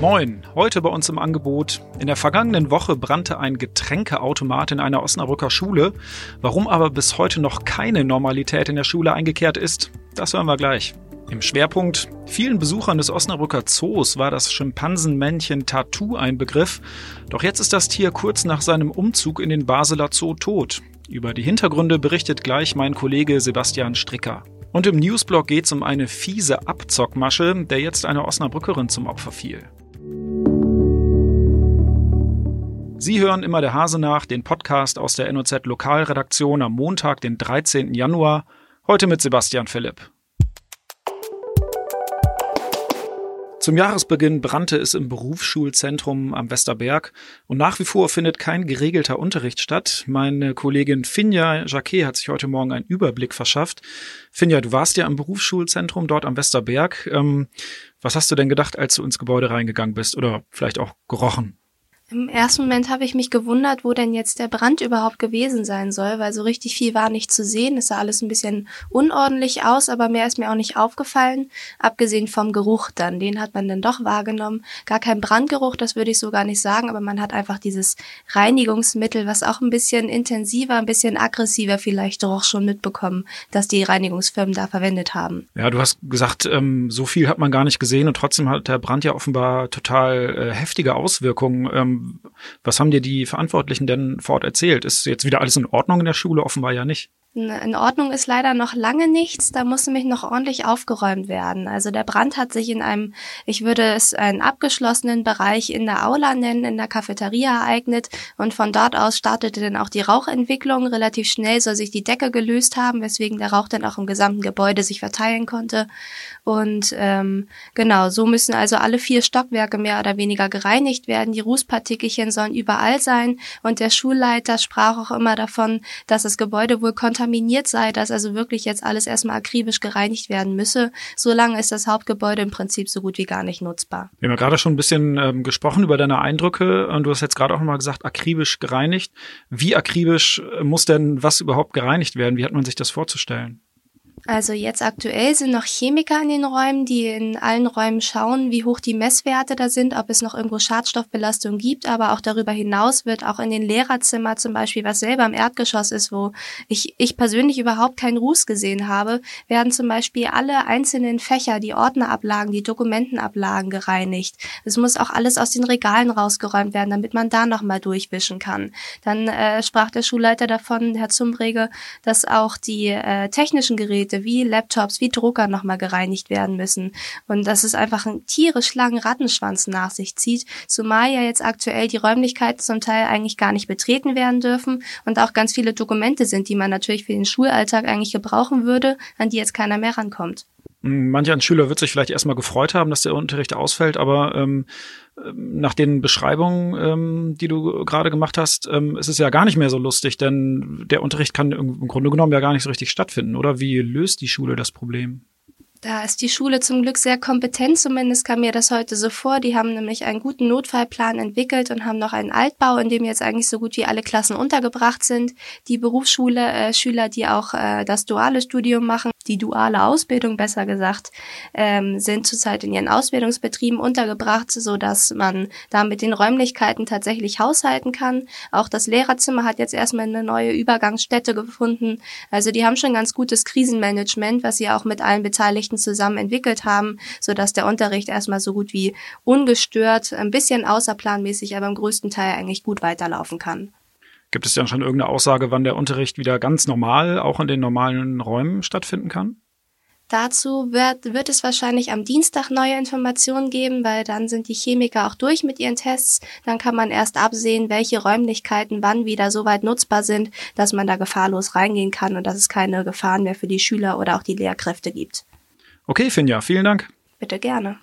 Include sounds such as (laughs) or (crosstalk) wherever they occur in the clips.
Moin, heute bei uns im Angebot. In der vergangenen Woche brannte ein Getränkeautomat in einer Osnabrücker Schule. Warum aber bis heute noch keine Normalität in der Schule eingekehrt ist, das hören wir gleich. Im Schwerpunkt vielen Besuchern des Osnabrücker Zoos war das Schimpansenmännchen Tattoo ein Begriff. Doch jetzt ist das Tier kurz nach seinem Umzug in den Basler Zoo tot. Über die Hintergründe berichtet gleich mein Kollege Sebastian Stricker. Und im Newsblog geht es um eine fiese Abzockmasche, der jetzt einer Osnabrückerin zum Opfer fiel. Sie hören immer der Hase nach, den Podcast aus der NOZ Lokalredaktion am Montag, den 13. Januar, heute mit Sebastian Philipp. Zum Jahresbeginn brannte es im Berufsschulzentrum am Westerberg und nach wie vor findet kein geregelter Unterricht statt. Meine Kollegin Finja Jacquet hat sich heute Morgen einen Überblick verschafft. Finja, du warst ja am Berufsschulzentrum dort am Westerberg. Ähm, was hast du denn gedacht, als du ins Gebäude reingegangen bist oder vielleicht auch gerochen? Im ersten Moment habe ich mich gewundert, wo denn jetzt der Brand überhaupt gewesen sein soll, weil so richtig viel war nicht zu sehen. Es sah alles ein bisschen unordentlich aus, aber mehr ist mir auch nicht aufgefallen. Abgesehen vom Geruch dann, den hat man dann doch wahrgenommen. Gar kein Brandgeruch, das würde ich so gar nicht sagen, aber man hat einfach dieses Reinigungsmittel, was auch ein bisschen intensiver, ein bisschen aggressiver vielleicht doch schon mitbekommen, dass die Reinigungsfirmen da verwendet haben. Ja, du hast gesagt, ähm, so viel hat man gar nicht gesehen und trotzdem hat der Brand ja offenbar total äh, heftige Auswirkungen. Was haben dir die Verantwortlichen denn vor Ort erzählt? Ist jetzt wieder alles in Ordnung in der Schule? Offenbar ja nicht. In Ordnung ist leider noch lange nichts. Da muss nämlich noch ordentlich aufgeräumt werden. Also der Brand hat sich in einem, ich würde es einen abgeschlossenen Bereich in der Aula nennen, in der Cafeteria ereignet. Und von dort aus startete dann auch die Rauchentwicklung. Relativ schnell soll sich die Decke gelöst haben, weswegen der Rauch dann auch im gesamten Gebäude sich verteilen konnte. Und ähm, genau, so müssen also alle vier Stockwerke mehr oder weniger gereinigt werden. Die Rußpartikelchen sollen überall sein. Und der Schulleiter sprach auch immer davon, dass das Gebäude wohl kontaminiert sei, dass also wirklich jetzt alles erstmal akribisch gereinigt werden müsse. Solange ist das Hauptgebäude im Prinzip so gut wie gar nicht nutzbar. Wir haben ja gerade schon ein bisschen ähm, gesprochen über deine Eindrücke und du hast jetzt gerade auch nochmal gesagt, akribisch gereinigt. Wie akribisch äh, muss denn was überhaupt gereinigt werden? Wie hat man sich das vorzustellen? Also jetzt aktuell sind noch Chemiker in den Räumen, die in allen Räumen schauen, wie hoch die Messwerte da sind, ob es noch irgendwo Schadstoffbelastung gibt. Aber auch darüber hinaus wird auch in den Lehrerzimmer zum Beispiel, was selber im Erdgeschoss ist, wo ich, ich persönlich überhaupt keinen Ruß gesehen habe, werden zum Beispiel alle einzelnen Fächer, die Ordnerablagen, die Dokumentenablagen gereinigt. Es muss auch alles aus den Regalen rausgeräumt werden, damit man da nochmal durchwischen kann. Dann äh, sprach der Schulleiter davon, Herr Zumbrege, dass auch die äh, technischen Geräte Wie Laptops, wie Drucker nochmal gereinigt werden müssen. Und dass es einfach einen tierisch langen Rattenschwanz nach sich zieht, zumal ja jetzt aktuell die Räumlichkeiten zum Teil eigentlich gar nicht betreten werden dürfen und auch ganz viele Dokumente sind, die man natürlich für den Schulalltag eigentlich gebrauchen würde, an die jetzt keiner mehr rankommt. Manch ein Schüler wird sich vielleicht erstmal gefreut haben, dass der Unterricht ausfällt, aber ähm, nach den Beschreibungen, ähm, die du gerade gemacht hast, ähm, ist es ja gar nicht mehr so lustig, denn der Unterricht kann im Grunde genommen ja gar nicht so richtig stattfinden, oder? Wie löst die Schule das Problem? Da ist die Schule zum Glück sehr kompetent, zumindest kam mir das heute so vor. Die haben nämlich einen guten Notfallplan entwickelt und haben noch einen Altbau, in dem jetzt eigentlich so gut wie alle Klassen untergebracht sind. Die Berufsschule, äh, Schüler, die auch äh, das duale Studium machen, die duale Ausbildung besser gesagt, ähm, sind zurzeit in ihren Ausbildungsbetrieben untergebracht, so dass man da mit den Räumlichkeiten tatsächlich haushalten kann. Auch das Lehrerzimmer hat jetzt erstmal eine neue Übergangsstätte gefunden. Also die haben schon ganz gutes Krisenmanagement, was sie auch mit allen Beteiligten zusammen entwickelt haben, so dass der Unterricht erstmal so gut wie ungestört, ein bisschen außerplanmäßig, aber im größten Teil eigentlich gut weiterlaufen kann. Gibt es dann schon irgendeine Aussage, wann der Unterricht wieder ganz normal, auch in den normalen Räumen stattfinden kann? Dazu wird, wird es wahrscheinlich am Dienstag neue Informationen geben, weil dann sind die Chemiker auch durch mit ihren Tests. Dann kann man erst absehen, welche Räumlichkeiten wann wieder so weit nutzbar sind, dass man da gefahrlos reingehen kann und dass es keine Gefahren mehr für die Schüler oder auch die Lehrkräfte gibt. Okay, Finja, vielen Dank. Bitte gerne.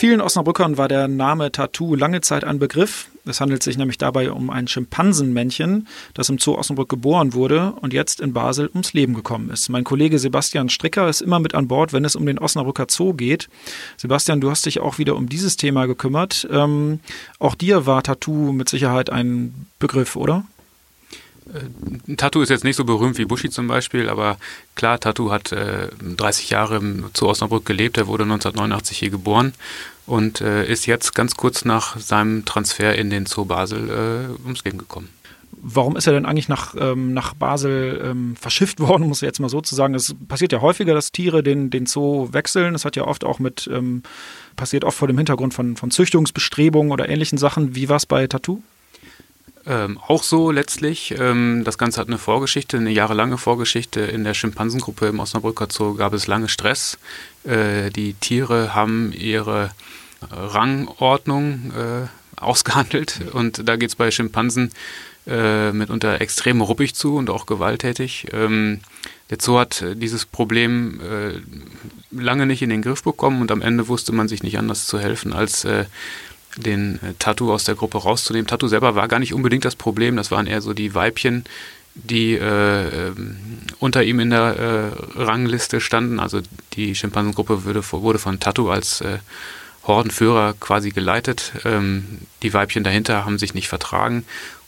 Vielen Osnabrückern war der Name Tattoo lange Zeit ein Begriff. Es handelt sich nämlich dabei um ein Schimpansenmännchen, das im Zoo Osnabrück geboren wurde und jetzt in Basel ums Leben gekommen ist. Mein Kollege Sebastian Stricker ist immer mit an Bord, wenn es um den Osnabrücker Zoo geht. Sebastian, du hast dich auch wieder um dieses Thema gekümmert. Ähm, auch dir war Tattoo mit Sicherheit ein Begriff, oder? Äh, Tattoo ist jetzt nicht so berühmt wie Bushi zum Beispiel, aber klar, Tattoo hat äh, 30 Jahre zu Osnabrück gelebt. Er wurde 1989 hier geboren und äh, ist jetzt ganz kurz nach seinem Transfer in den Zoo Basel äh, ums Leben gekommen. Warum ist er denn eigentlich nach, ähm, nach Basel ähm, verschifft (laughs) worden, muss ich jetzt mal so zu sagen. Es passiert ja häufiger, dass Tiere den, den Zoo wechseln. Das hat ja oft auch mit, ähm, passiert oft vor dem Hintergrund von, von Züchtungsbestrebungen oder ähnlichen Sachen. Wie war es bei Tattoo? Ähm, auch so letztlich. Ähm, das Ganze hat eine Vorgeschichte, eine jahrelange Vorgeschichte. In der Schimpansengruppe im Osnabrücker Zoo gab es lange Stress. Äh, die Tiere haben ihre Rangordnung äh, ausgehandelt und da geht es bei Schimpansen äh, mitunter extrem ruppig zu und auch gewalttätig. Ähm, der Zoo hat dieses Problem äh, lange nicht in den Griff bekommen und am Ende wusste man sich nicht anders zu helfen, als äh, den äh, Tattoo aus der Gruppe rauszunehmen. Tattoo selber war gar nicht unbedingt das Problem, das waren eher so die Weibchen, die äh, ähm, unter ihm in der äh, Rangliste standen. Also die Schimpansengruppe wurde, wurde von Tattoo als äh, Hordenführer quasi geleitet. Ähm, die Weibchen dahinter haben sich nicht vertragen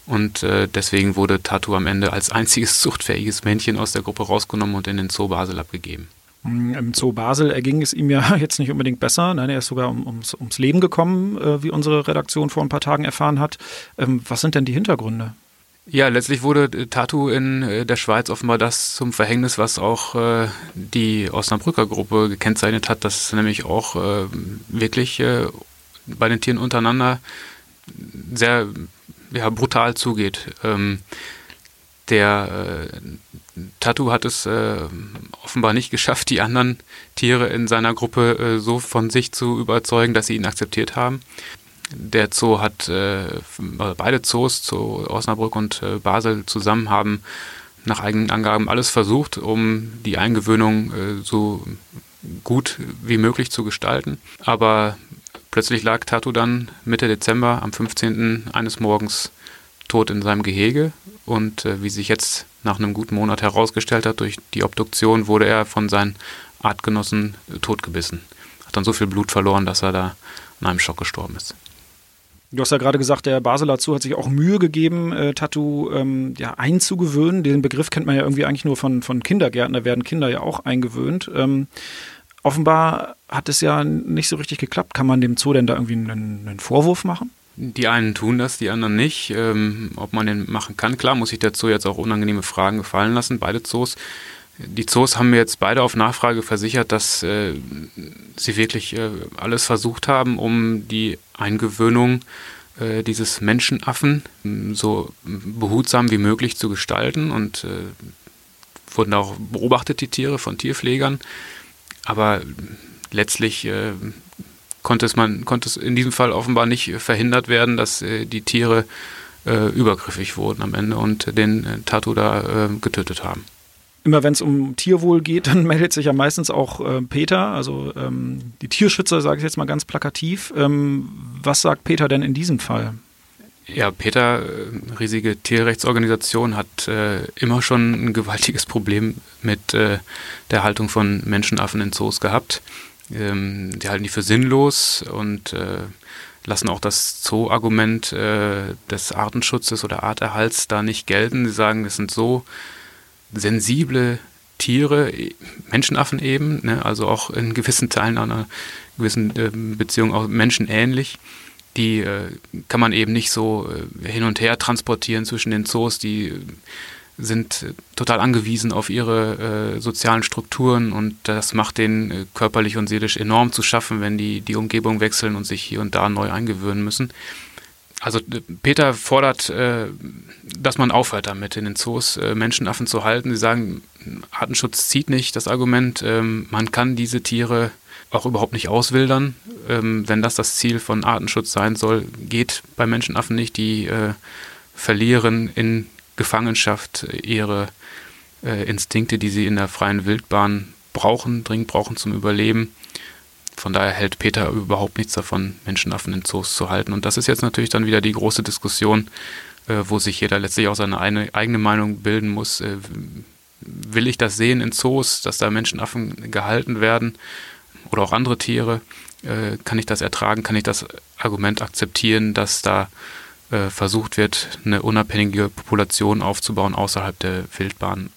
und äh, deswegen wurde Tattoo am Ende als einziges (laughs) zuchtfähiges Männchen aus der Gruppe rausgenommen und in den Zoo Basel abgegeben. Mm, Im Zoo Basel erging es ihm ja (laughs) jetzt nicht unbedingt besser. Nein, er ist sogar um, ums, ums, Leben gekommen, äh, wie unsere Redaktion vor ein paar Tagen erfahren hat. Ähm, was sind denn die Hintergründe? Ja, letztlich wurde äh, Tattoo in äh, der Schweiz offenbar das zum Verhängnis, was auch äh, die Osnabrücker Gruppe gekennzeichnet hat, dass nämlich auch äh, wirklich äh, bei den Tieren untereinander sehr ja, brutal zugeht. Ähm, der äh, Tattoo hat es äh, offenbar nicht geschafft, die anderen Tiere in seiner Gruppe äh, so von sich zu überzeugen, dass sie ihn akzeptiert haben. Der Zoo hat, äh, beide Zoos, Zoo Osnabrück und äh, Basel zusammen haben nach eigenen Angaben alles versucht, um die Eingewöhnung äh, so gut wie möglich zu gestalten. Aber plötzlich lag Tattoo dann Mitte Dezember am 15. eines Morgens tot in seinem Gehege und äh, wie sich jetzt nach einem guten Monat herausgestellt hat, durch die Obduktion wurde er von seinen Artgenossen äh, totgebissen. Hat dann so viel Blut verloren, dass er da an einem Schock gestorben ist. Du hast ja gerade gesagt, der Basel dazu hat sich auch Mühe gegeben, äh, Tattoo ähm, ja, einzugewöhnen. Den Begriff kennt man ja irgendwie eigentlich nur von, von Kindergärten, da werden Kinder ja auch eingewöhnt. Ähm, offenbar hat es ja nicht so richtig geklappt. Kann man dem Zoo denn da irgendwie einen, einen Vorwurf machen? Die einen tun das, die anderen nicht. Ähm, ob man den machen kann, klar, muss sich der Zoo jetzt auch unangenehme Fragen gefallen lassen, beide Zoos. Die Zoos haben mir jetzt beide auf Nachfrage versichert, dass äh, sie wirklich äh, alles versucht haben, um die Eingewöhnung äh, dieses Menschenaffen so behutsam wie möglich zu gestalten und äh, wurden auch beobachtet, die Tiere von Tierpflegern. Aber letztlich äh, konnte es man konnte es in diesem Fall offenbar nicht verhindert werden, dass äh, die Tiere äh, übergriffig wurden am Ende und den äh, Tattoo da äh, getötet haben. Immer wenn es um Tierwohl geht, (laughs) dann meldet sich ja meistens auch äh, Peter, also ähm, die Tierschützer, sage ich jetzt mal ganz plakativ. Ähm, was sagt Peter denn in diesem Fall? Ja, Peter, riesige Tierrechtsorganisation, hat äh, immer schon ein gewaltiges Problem mit äh, der Haltung von Menschenaffen in Zoos gehabt. Ähm, die halten die für sinnlos und äh, lassen auch das Zoo-Argument äh, des Artenschutzes oder Arterhalts da nicht gelten. Sie sagen, das sind so sensible Tiere, Menschenaffen eben, ne, also auch in gewissen Teilen einer gewissen äh, Beziehung auch menschenähnlich. Die äh, kann man eben nicht so äh, hin und her transportieren zwischen den Zoos, die sind total angewiesen auf ihre äh, sozialen Strukturen und das macht denen äh, körperlich und seelisch enorm zu schaffen, wenn die die Umgebung wechseln und sich hier und da neu eingewöhnen müssen. Also äh, Peter fordert, äh, dass man aufhört damit, in den Zoos äh, Menschenaffen zu halten. Sie sagen, Artenschutz zieht nicht das Argument, ähm, man kann diese Tiere auch überhaupt nicht auswildern. Ähm, wenn das das Ziel von Artenschutz sein soll, geht bei Menschenaffen nicht. Die äh, verlieren in Gefangenschaft ihre äh, Instinkte, die sie in der freien Wildbahn brauchen, dringend brauchen zum Überleben. Von daher hält Peter überhaupt nichts davon, Menschenaffen in Zoos zu halten. Und das ist jetzt natürlich dann wieder die große Diskussion, äh, wo sich jeder letztlich auch seine eine, eigene Meinung bilden muss. Äh, will ich das sehen in Zoos, dass da Menschenaffen gehalten werden oder auch andere Tiere? Äh, kann ich das ertragen? Kann ich das Argument akzeptieren, dass da äh, versucht wird, eine unabhängige Population aufzubauen außerhalb der Wildbahn?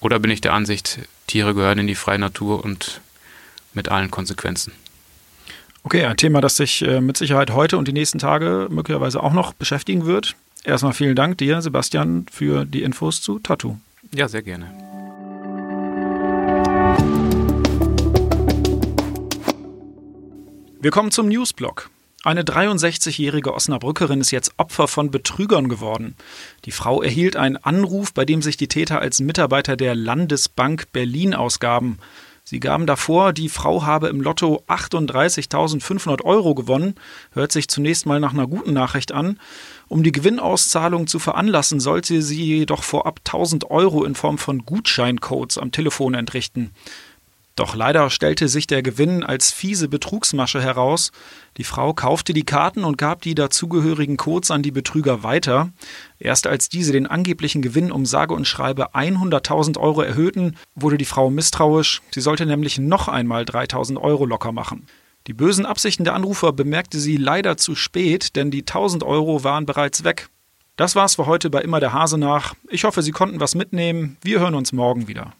Oder bin ich der Ansicht, Tiere gehören in die freie Natur und mit allen Konsequenzen? Okay, ein Thema, das sich äh, mit Sicherheit heute und die nächsten Tage möglicherweise auch noch beschäftigen wird. Erstmal vielen Dank dir, Sebastian, für die Infos zu Tattoo. Ja, sehr gerne. Wir kommen zum Newsblock. Eine 63-jährige Osnabrückerin ist jetzt Opfer von Betrügern geworden. Die Frau erhielt einen Anruf, bei dem sich die Täter als Mitarbeiter der Landesbank Berlin ausgaben. Sie gaben davor, die Frau habe im Lotto 38.500 Euro gewonnen. Hört sich zunächst mal nach einer guten Nachricht an. Um die Gewinnauszahlung zu veranlassen, sollte sie jedoch vorab 1000 Euro in Form von Gutscheincodes am Telefon entrichten. Doch leider stellte sich der Gewinn als fiese Betrugsmasche heraus. Die Frau kaufte die Karten und gab die dazugehörigen Codes an die Betrüger weiter. Erst als diese den angeblichen Gewinn um sage und schreibe 100.000 Euro erhöhten, wurde die Frau misstrauisch. Sie sollte nämlich noch einmal 3.000 Euro locker machen. Die bösen Absichten der Anrufer bemerkte sie leider zu spät, denn die 1000 Euro waren bereits weg. Das war's für heute bei Immer der Hase nach. Ich hoffe, Sie konnten was mitnehmen. Wir hören uns morgen wieder.